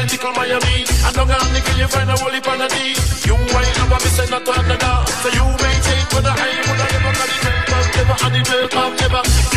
I Miami. And don't have the you find a whole heap. You ain't never missing not on the So you maintain for the high, would I never got it? Never, never, and it will come, never.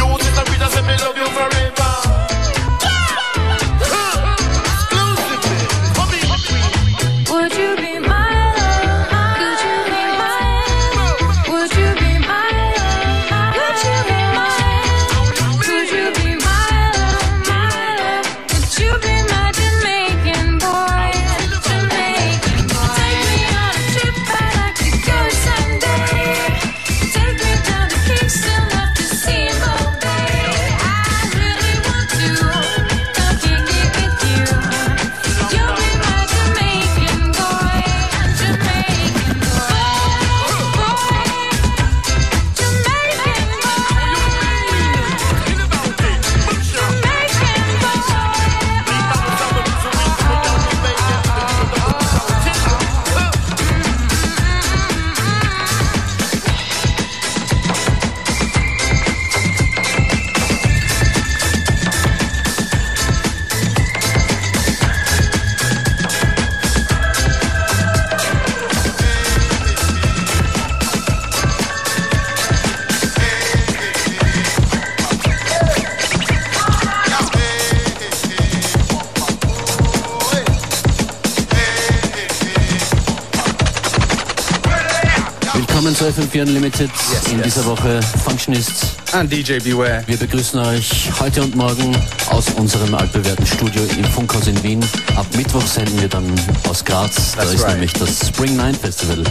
FM4 Unlimited. Yes, in yes. dieser Woche Functionist. And DJ Beware. Wir begrüßen euch heute und morgen aus unserem altbewährten Studio im Funkhaus in Wien. Ab Mittwoch senden wir dann aus Graz. That's da ist right. nämlich das Spring 9 Festival.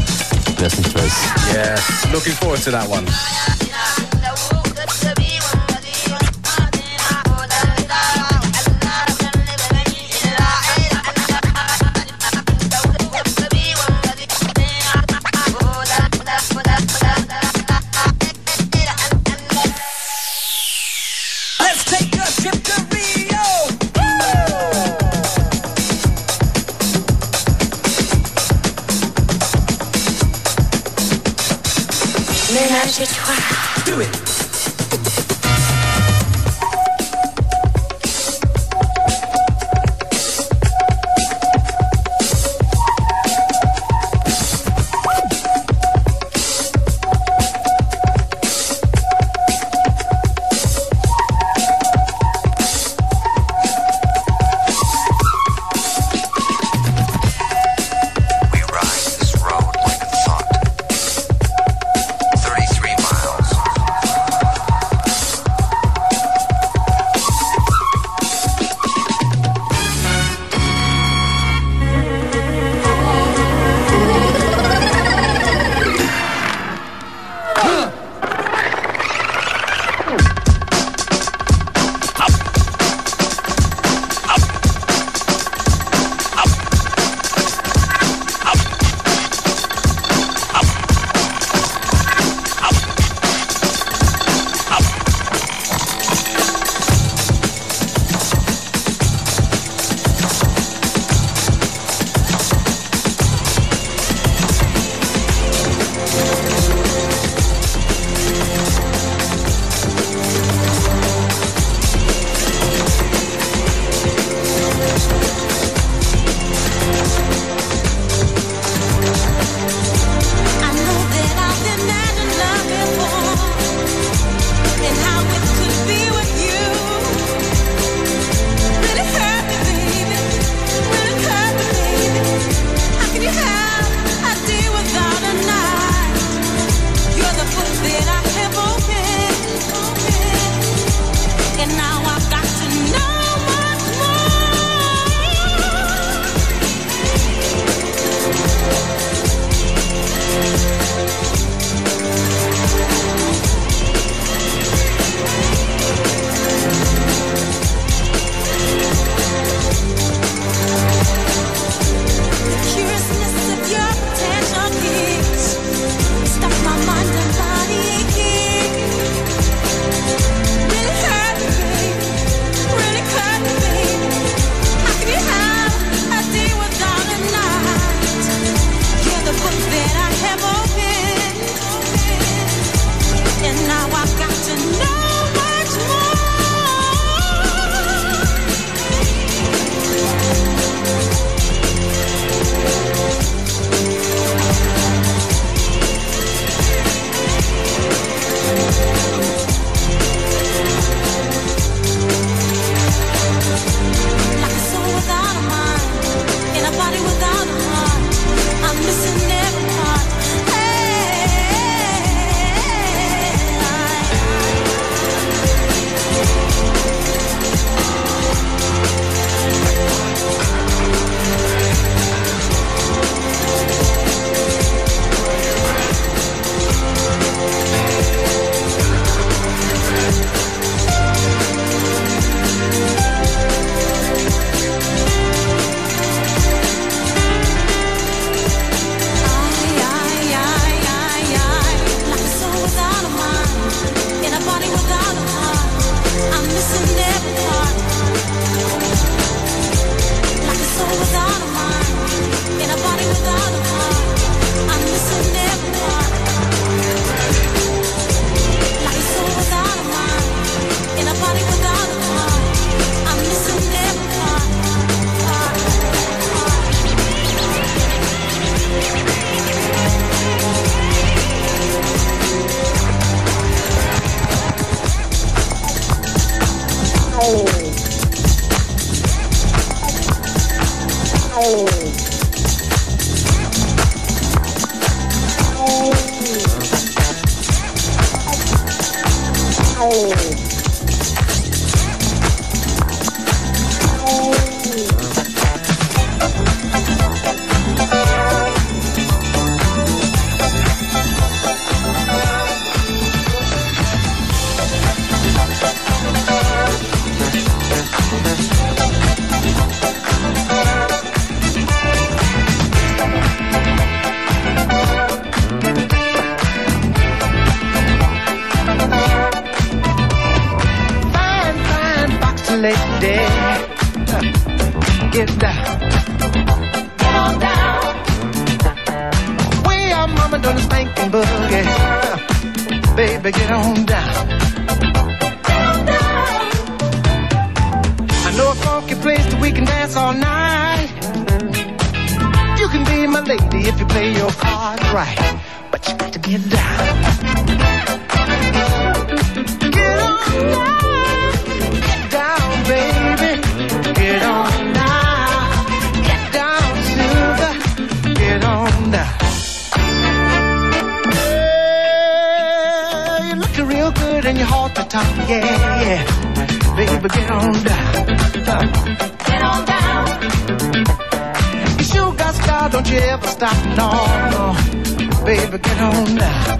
Wer es nicht weiß. Yes, looking forward to that one. never get on now.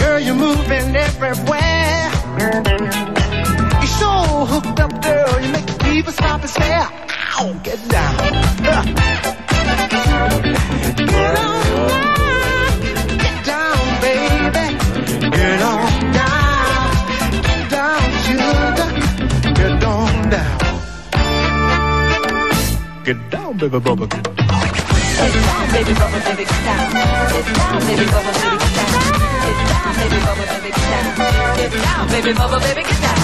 Girl, you're moving everywhere. You're so hooked up, girl. You make people stop and stare. Ow, get down. Get on down. Get down, baby. Get on down. Get down, sugar. Get on down. Get down, baby, bubba baby bubble, baby get down. Get down, baby bubble, baby get down. Get down, baby bubble, baby down. Get down, baby bubble, baby down.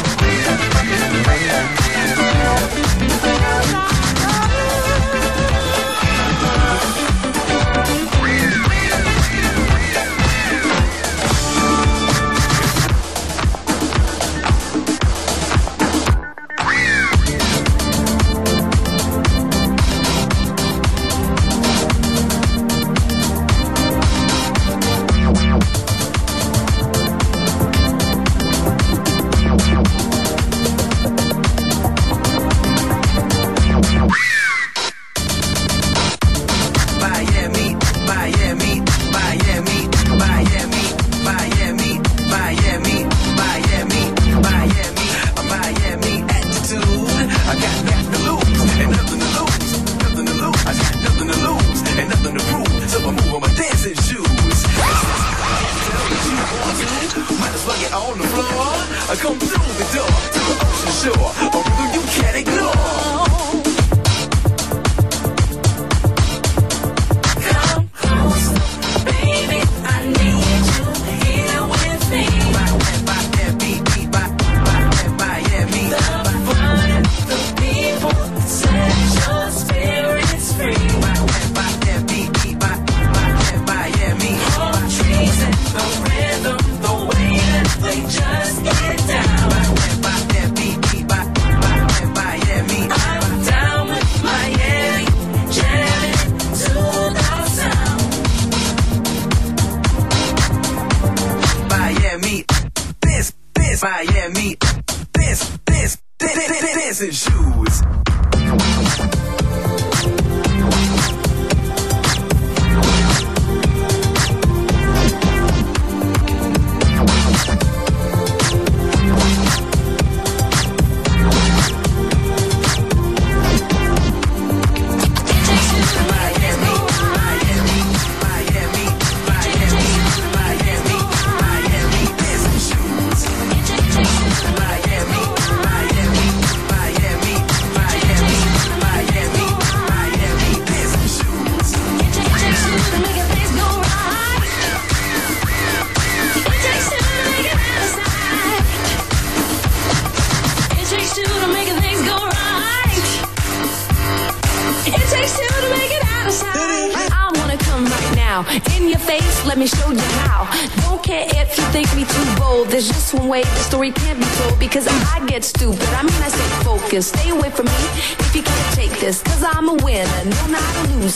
Miami. This, this, this, this, this is you.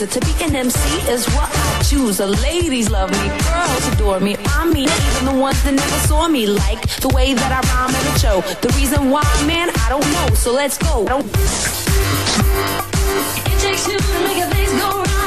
To be an MC is what I choose. The ladies love me, girls adore me. I mean, even the ones that never saw me like the way that I rhyme and show. The reason why, man, I don't know. So let's go. It takes two to make a go right.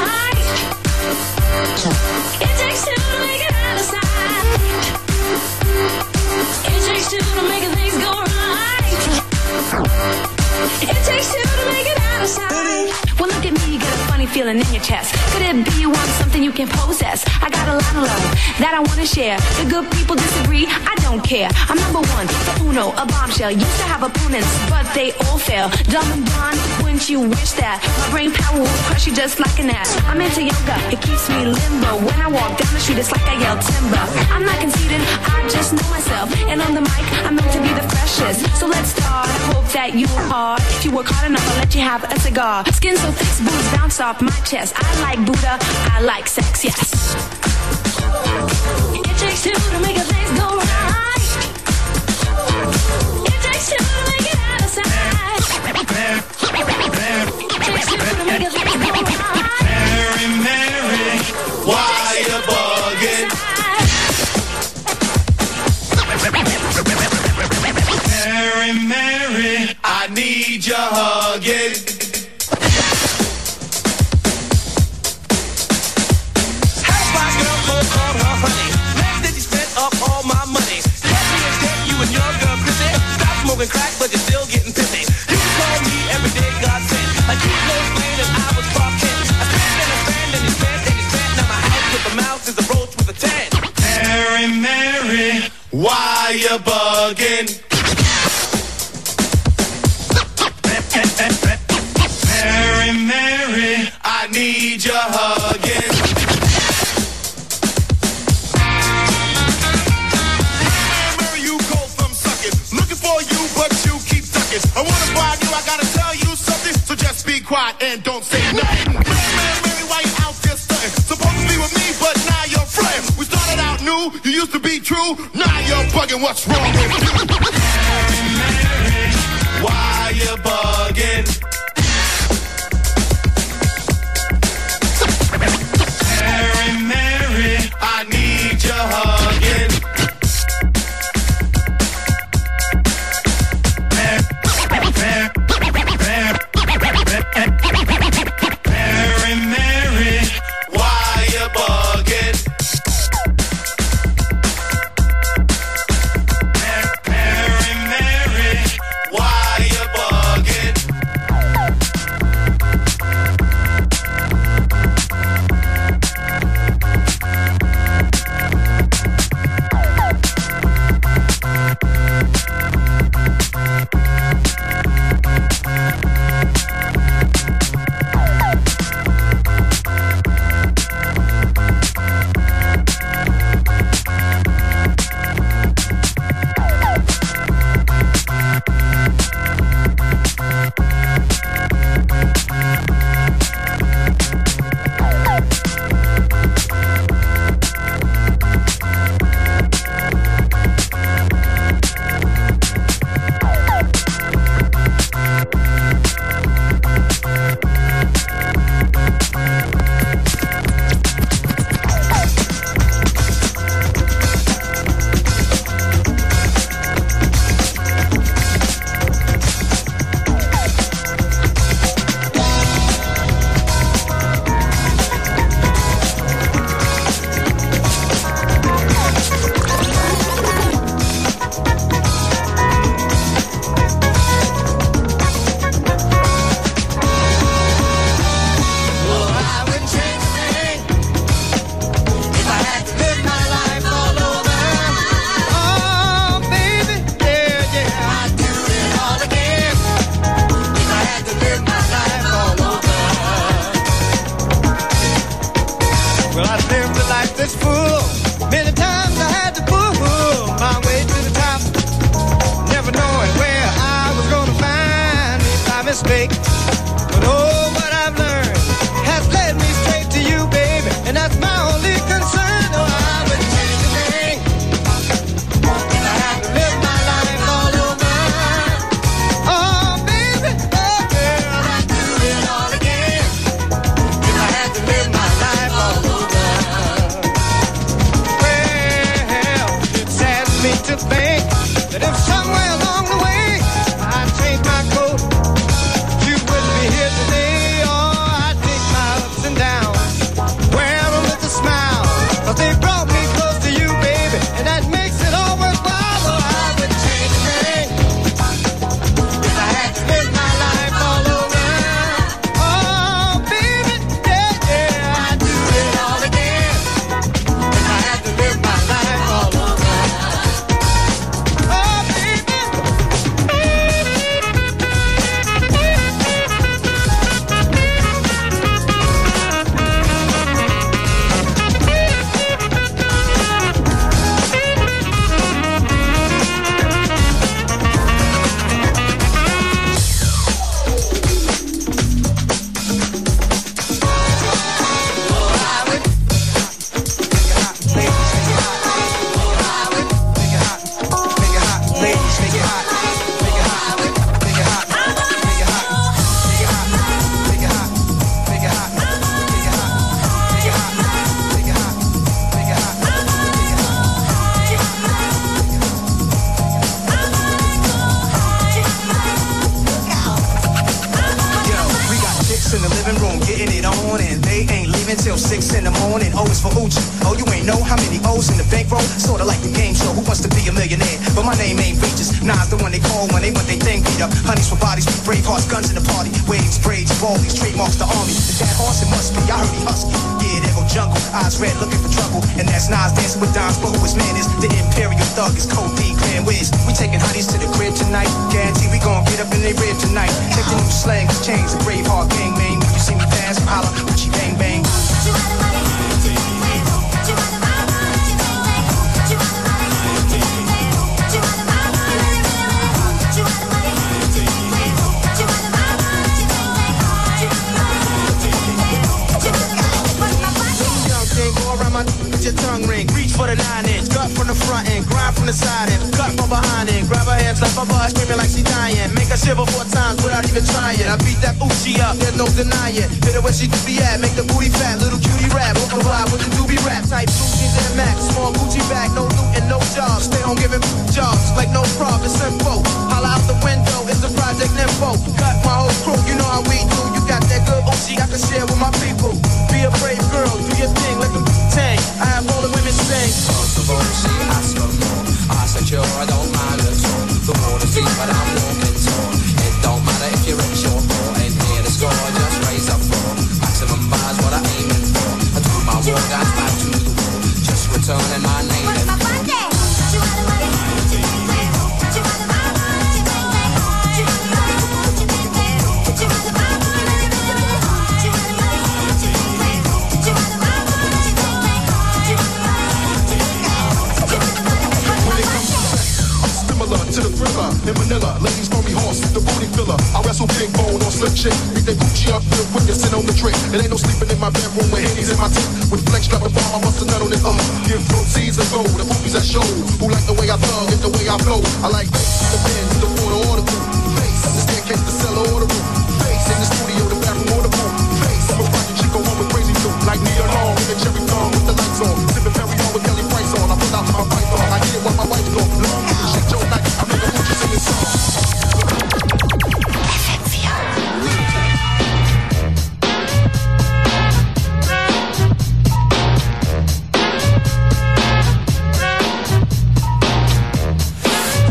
You feeling in your chest? Could it be you want something you can possess? I got a lot of love that I wanna share. The good people disagree, I don't care. I'm number one, the uno, a bombshell. Used to have opponents, but they all fail. Dumb and blonde, wouldn't you wish that? My brain power will crush you just like an ass. I'm into yoga, it keeps me limbo. When I walk down the street, it's like I yell timber. I'm not conceited, I just know myself. And on the mic, I'm meant to be the freshest. So let's start. I hope that you are. If you work hard enough, I'll let you have a cigar. Skin so thick, booze bounce off my chest. I like Buddha, I like sex, yes. It takes two to make a things go right. It takes two to make it out of sight. It takes two to make a things go right. Mary, Mary, why you bugging? Mary, Mary, I need your hugging. Smoking crack, but you're still getting pissy. You call me every day God sent. I was I stand and I stand and you stand and you stand. Now my house with a mouse is a roach with a. Mary, Mary, why you bugging? Mary, Mary, I need your hugging. I wanna bribe you, I gotta tell you something. So just be quiet and don't say nothing. Mary, Mary, why you out stunting? Supposed to be with me, but now you're. We started out new, you used to be true. Now you're what's wrong with you? Why you bugging? Cut from behind end. Grab her hands, slap her butt, screaming like she dying. Make her shiver four times without even trying. I beat that Uchi up, there's no denying. Hit her where she do be at, make the booty fat, little cutie rap. Walk a vibe with the doobie rap, type blue jeans and max. Small Gucci bag, no loot and no jobs. Stay home giving jobs like no problem, simple. Holla out the window, it's a project info. Cut my whole crew, you know how we do. You got that good Uchi I can share with my people. Be a brave girl, do your thing, let them tank. I have all the women sing. First of sure, I don't mind at all. The water's deep, but I'm thriller. Ladies call me horse, the booty filler. I wrestle big bone on slip chick. Beat that Gucci up real quick and sit on the trick. It ain't no sleeping in my bedroom with hennies in my teeth. With flex and bomb, I bust a nut on it. Uh, give proceeds and gold. The movies I show. Who like the way I thug and the way I flow. I like bass, the bend, the water, or the roof. Face, the staircase, the cellar, or the roof. Face, in the studio, the bathroom, or the pool. Face, I'm a rocket chick on one with crazy too. Like me alone in the cherry thong with the lights on. Sipping Perry on with Kelly Price on. I pull out my python. I hear what my wife go.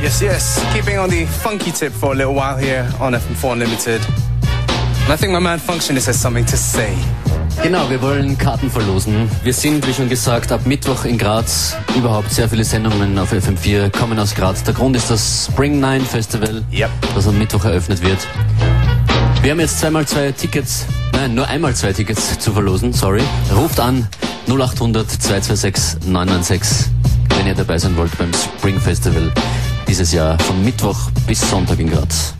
Yes, yes. Keeping on the funky tip for a little while here on FM4 Unlimited. And I think my man Functionist has something to say. Genau, wir wollen Karten verlosen. Wir sind, wie schon gesagt, ab Mittwoch in Graz. Überhaupt sehr viele Sendungen auf FM4 kommen aus Graz. Der Grund ist das Spring Nine Festival, Yep. das am Mittwoch eröffnet wird. Wir haben jetzt zweimal zwei Tickets, nein, nur einmal zwei Tickets zu verlosen, sorry. Ruft an 0800 226 996, wenn ihr dabei sein wollt beim Spring Festival dieses Jahr von Mittwoch bis Sonntag in Graz.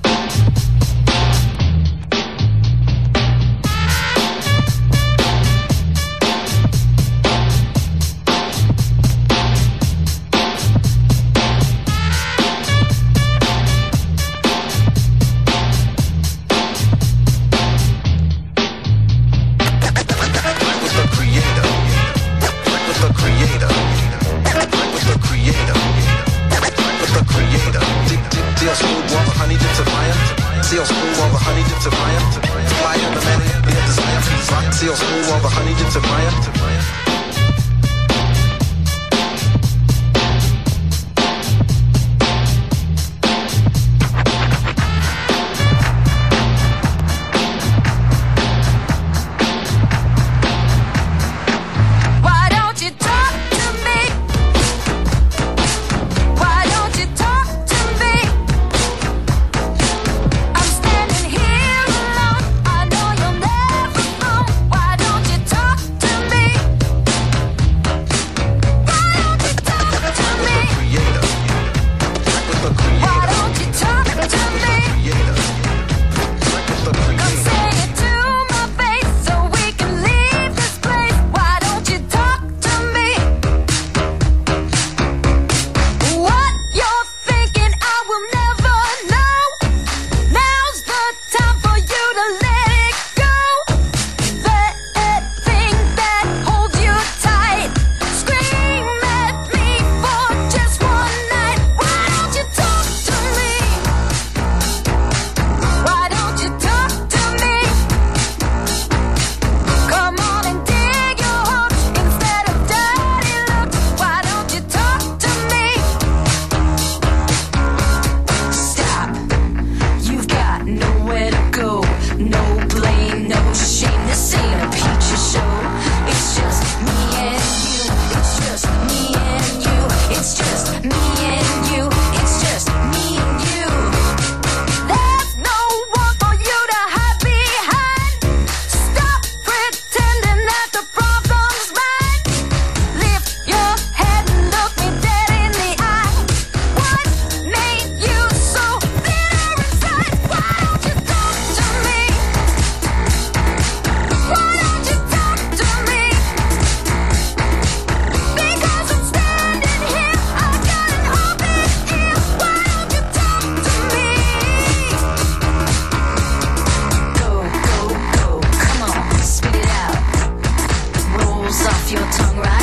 your tongue right?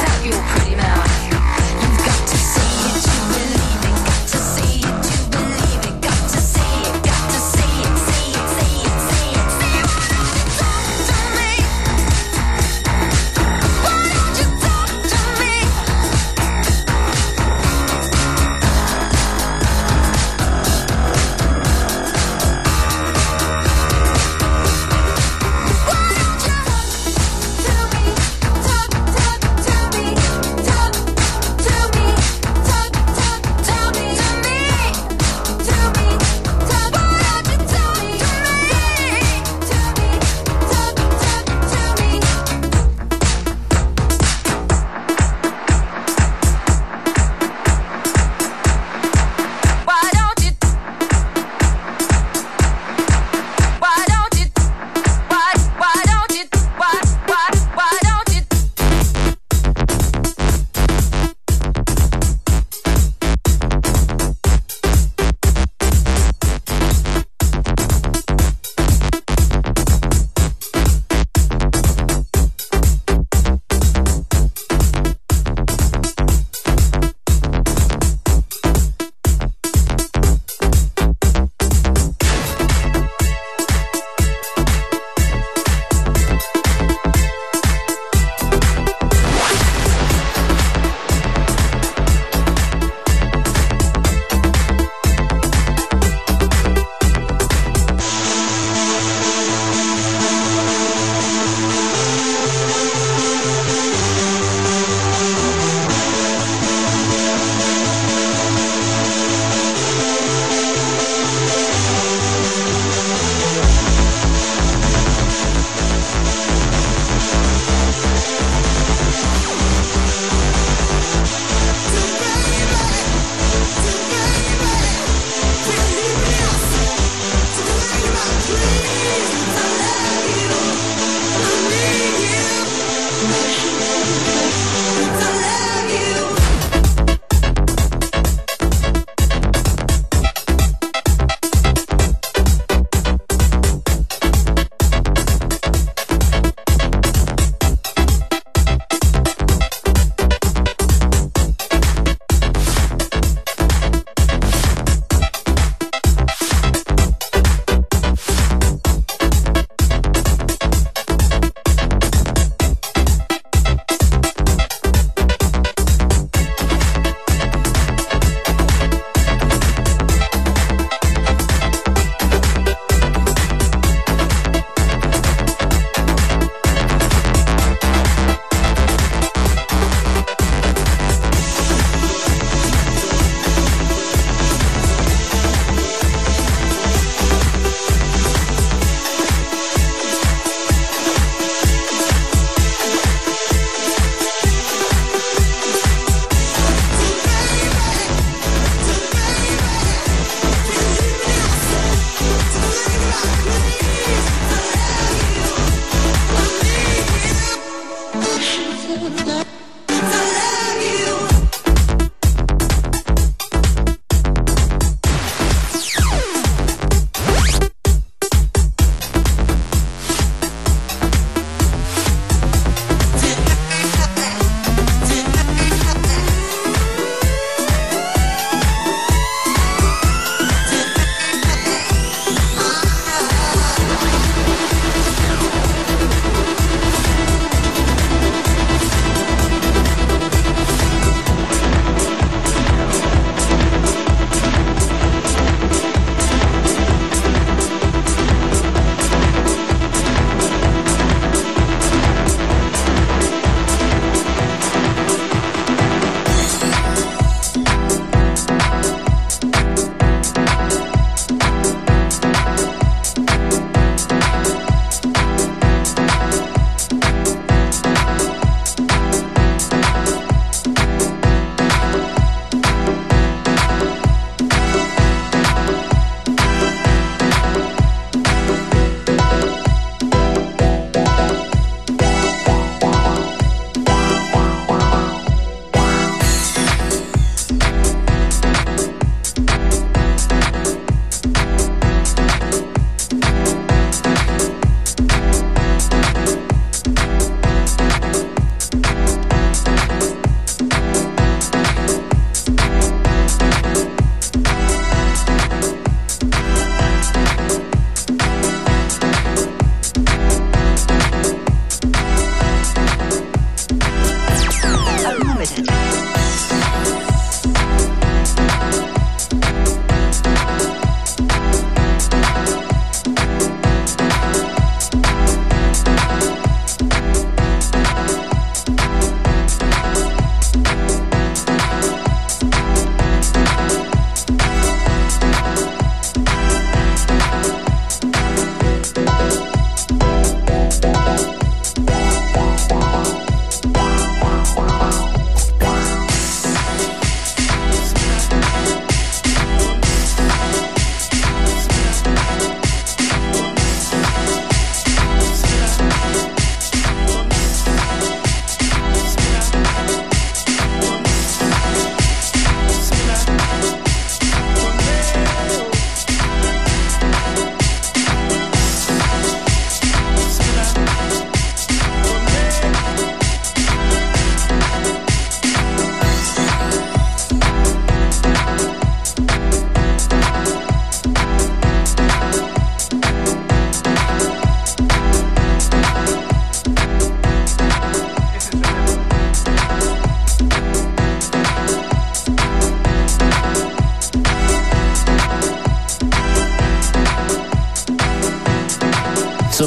that.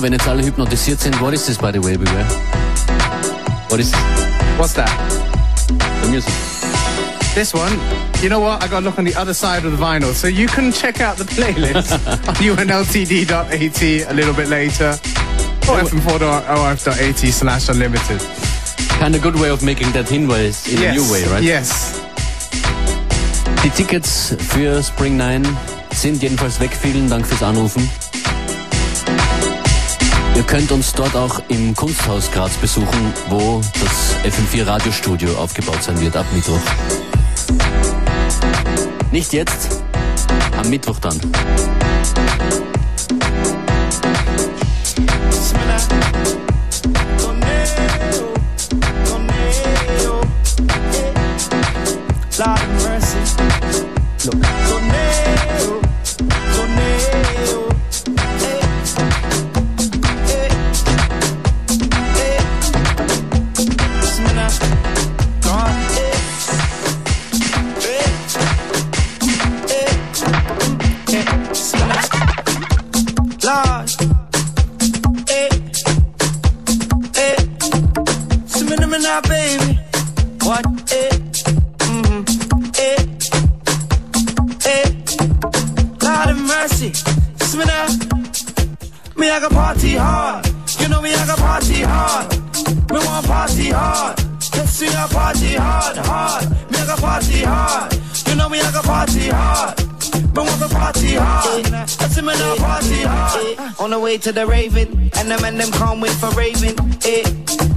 Wenn jetzt alle hypnotisiert sind, what is this, by the way, beware? What is What's that? the music? This one, you know what? I got to look on the other side of the vinyl. So you can check out the playlist on unltd.at a little bit later. Or fm4.orf.at slash unlimited. Kind of good way of making that Hinweis in a new way, right? Yes. Die Tickets für Spring 9 sind jedenfalls weg. Vielen Dank fürs Anrufen. Könnt uns dort auch im Kunsthaus Graz besuchen, wo das FM4 Radiostudio aufgebaut sein wird ab Mittwoch. Nicht jetzt, am Mittwoch dann. Way to the Raven, and them and them can't wait for Raven. Eh.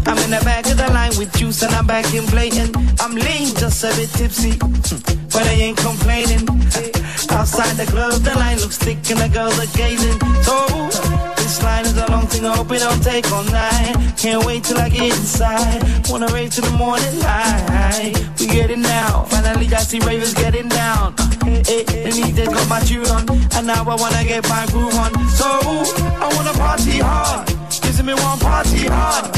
I'm in the back of the line with juice and I'm back in blatant. I'm lean, just a bit tipsy, but I ain't complaining. Outside the club, the line looks thick and the girls are gazing. So, this line is a long thing, I hope it don't take all night. Can't wait till I get inside. Wanna rave to the morning light. We get it now. Finally, I see ravers getting down. Eh, eh, the DJ got my tune on, and now I wanna get my groove on. So, I wanna party hard. Kissing me one party hard.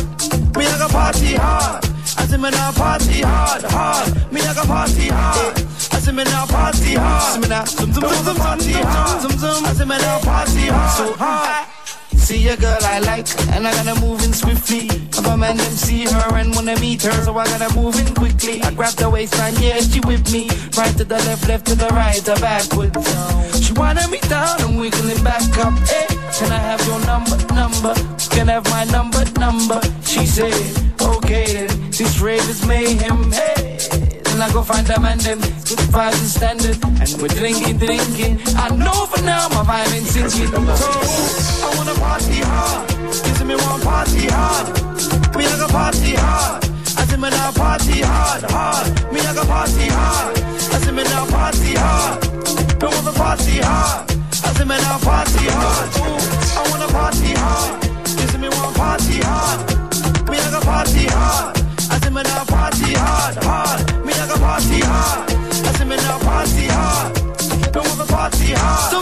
Me I got party hard. I say me now party hard, hard. Me I got party hard. I say me now party hard. Me now zum zum zum zum party hard. Zum zum. I me now party hard. So hard. See a girl I like, and I gotta move in swiftly. If a man them see her and wanna meet her, so I gotta move in quickly. I grab the waistline, yeah, she with me. Right to the left, left to the right, or backwards. She wanted me down and wiggling back up. Hey, can I have your number, number? Can I have my number, number? She said, okay then. This rave is mayhem. Hey. I go find them and them good vibes and standard And we're drinking, drinking I know for now my vibe ain't sinking So I wanna party hard Kissing me one party hard Me I got party hard I say me now party hard, hard Me I got party hard I say me now party hard Me want to party hard I say me now party hard Ooh, I wanna party hard Kissing me one party hard Me I got party hard me now party hard, hard. Me I got party hard. I say me now party hard. Me want to party hard. Dum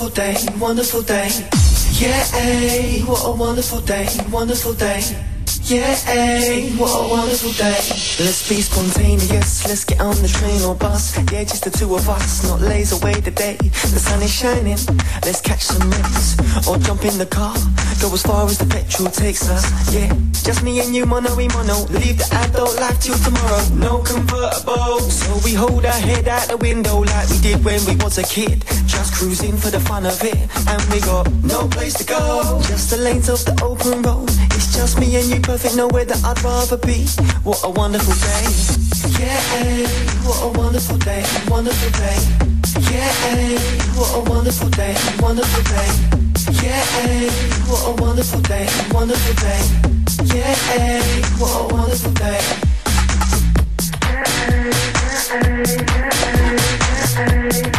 wonderful day, wonderful day. Yeah, ay, what a wonderful day, wonderful day. Yeah, ay, what a wonderful day. Let's be spontaneous, let's get on the train or bus. Yeah, just the two of us, not lays away the day. The sun is shining, let's catch some rays. Or jump in the car, Go as far as the petrol takes us. Yeah, just me and you, mono we mono. Leave the adult life till tomorrow. No convertible, so we hold our head out the window like we did when we was a kid. Just cruising for the fun of it, and we got no place to go. Just the lanes of the open road. It's just me and you, perfect. Nowhere that I'd rather be. What a wonderful day. Yeah, what a wonderful day, wonderful day. Yeah, what a wonderful day, wonderful day. Yeah, what a wonderful day, wonderful day. Yeah, what a wonderful day. tumba,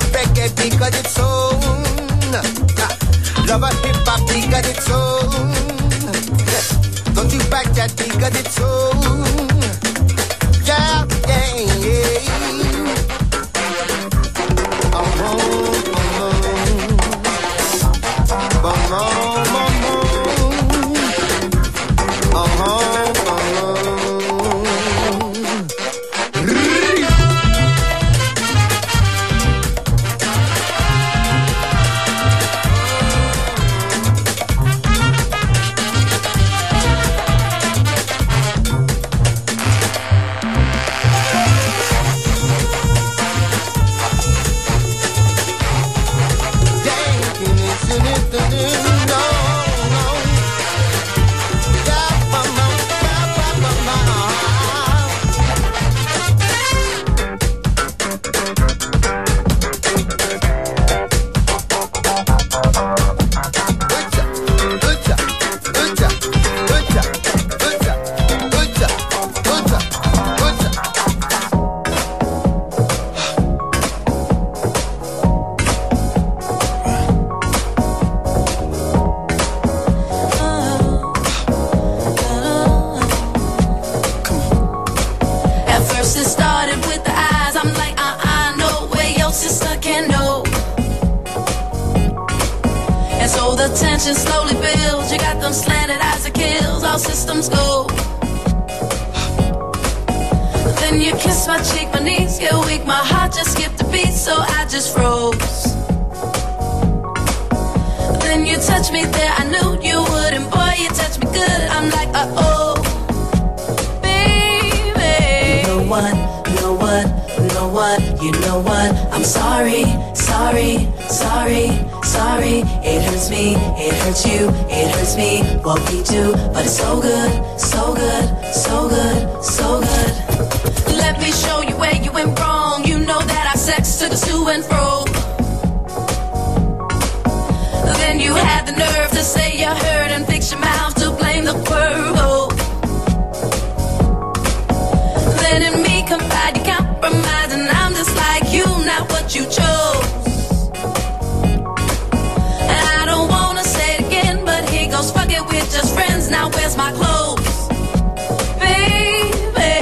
because it's so just froze. Then you touch me there, I knew you wouldn't. Boy, you touch me good. I'm like, uh oh, baby. You know what? You know what? You know what? You know what? I'm sorry, sorry, sorry, sorry. It hurts me, it hurts you, it hurts me. What we do, but it's so good, so good, so good, so good. Let me show sex took us to and fro. Then you had the nerve to say you heard and fix your mouth to blame the Cuervo. Then in me confide you compromise and I'm just like you, not what you chose. And I don't wanna say it again, but here goes fuck it, we're just friends. Now where's my clothes? Baby.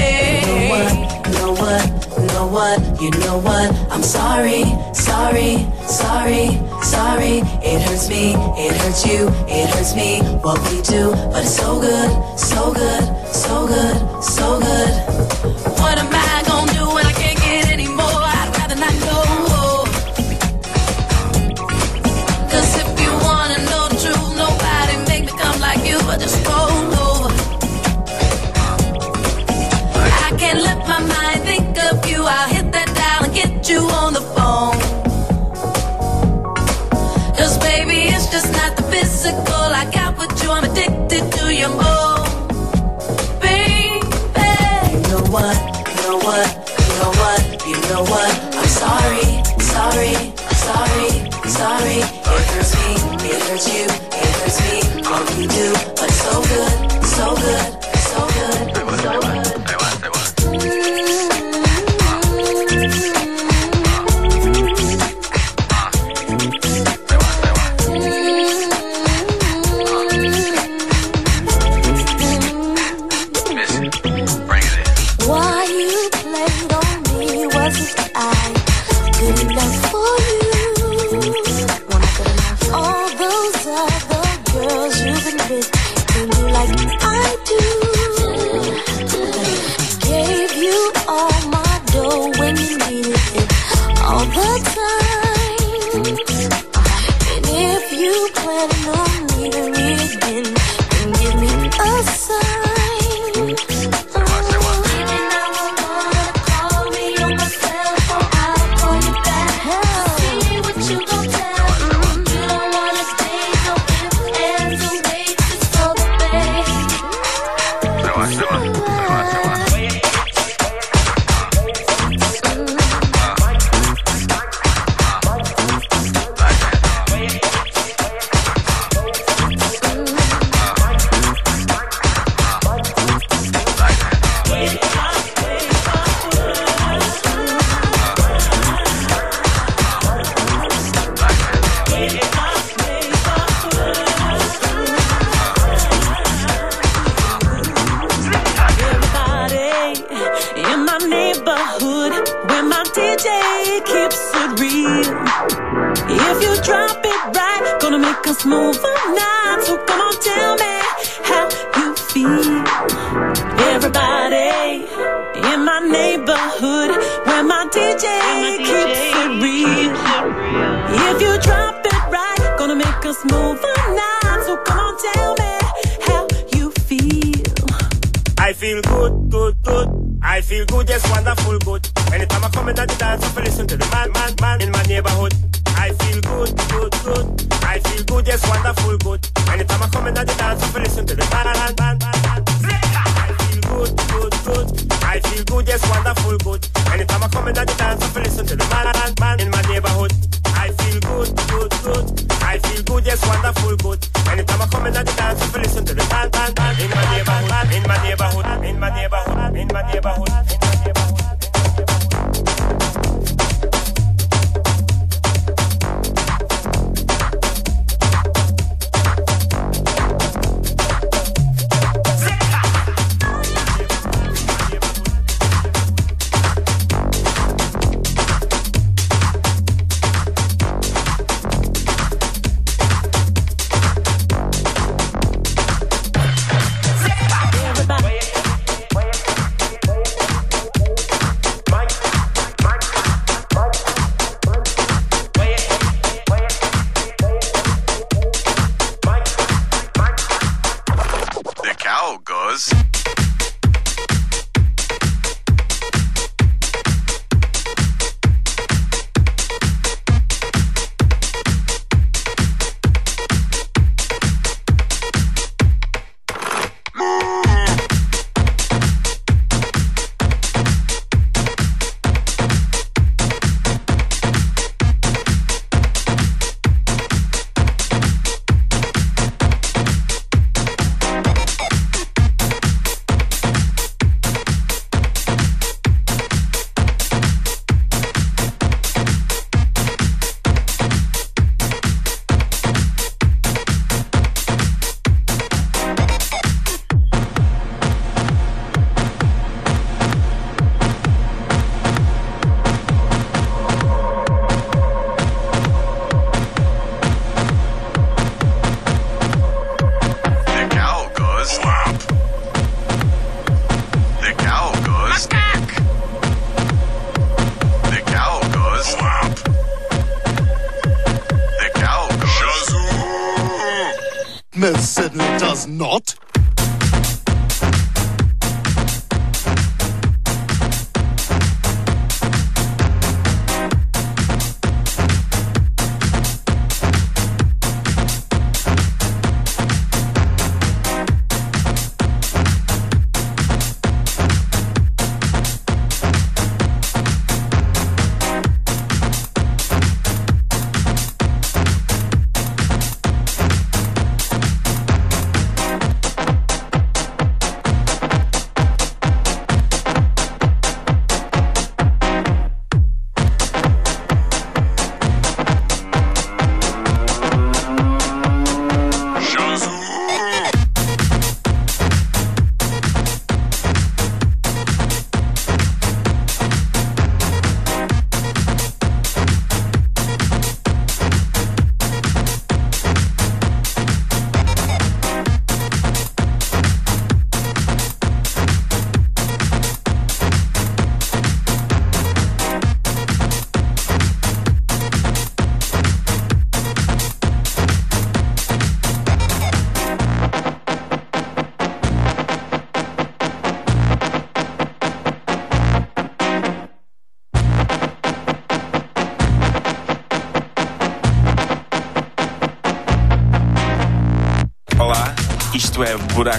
You know what? You know what? You know what? You know what? Sorry, sorry, sorry, sorry. It hurts me, it hurts you, it hurts me. What we do, but it's so good, so good, Most certainly does not.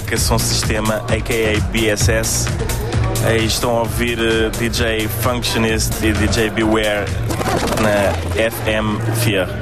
marca Som Sistema, a.k.a. BSS. Aí estão a ouvir eh, DJ Functionist e DJ Beware na FM Fear.